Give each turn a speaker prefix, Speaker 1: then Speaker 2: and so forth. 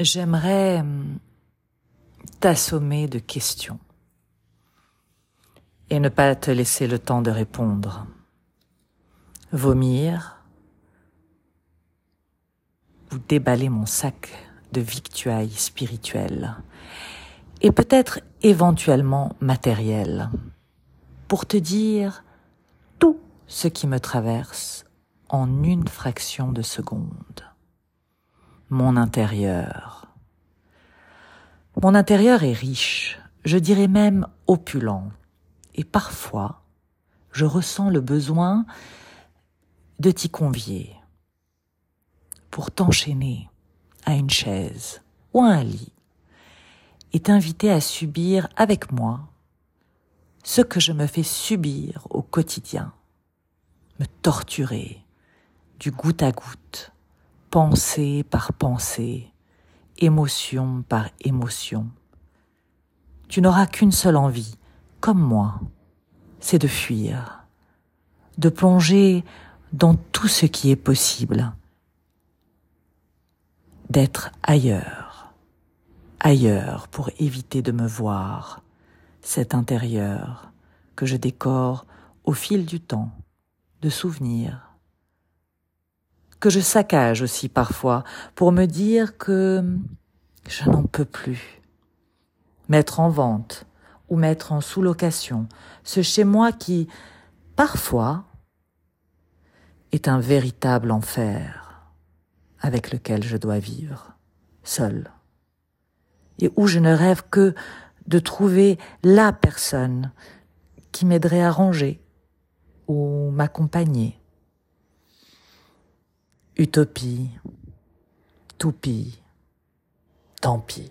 Speaker 1: J'aimerais hum, t'assommer de questions et ne pas te laisser le temps de répondre. Vomir ou déballer mon sac de victuailles spirituelles et peut-être éventuellement matérielles pour te dire tout ce qui me traverse en une fraction de seconde. Mon intérieur. Mon intérieur est riche, je dirais même opulent, et parfois je ressens le besoin de t'y convier. Pour t'enchaîner à une chaise ou à un lit et t'inviter à subir avec moi ce que je me fais subir au quotidien, me torturer du goutte à goutte, pensée par pensée, émotion par émotion. Tu n'auras qu'une seule envie, comme moi, c'est de fuir, de plonger dans tout ce qui est possible, d'être ailleurs, ailleurs pour éviter de me voir, cet intérieur que je décore au fil du temps, de souvenirs, que je saccage aussi parfois pour me dire que je n'en peux plus. Mettre en vente ou mettre en sous-location ce chez moi qui, parfois, est un véritable enfer avec lequel je dois vivre, seul, et où je ne rêve que de trouver la personne qui m'aiderait à ranger ou m'accompagner. Utopie, toupie, tant pis.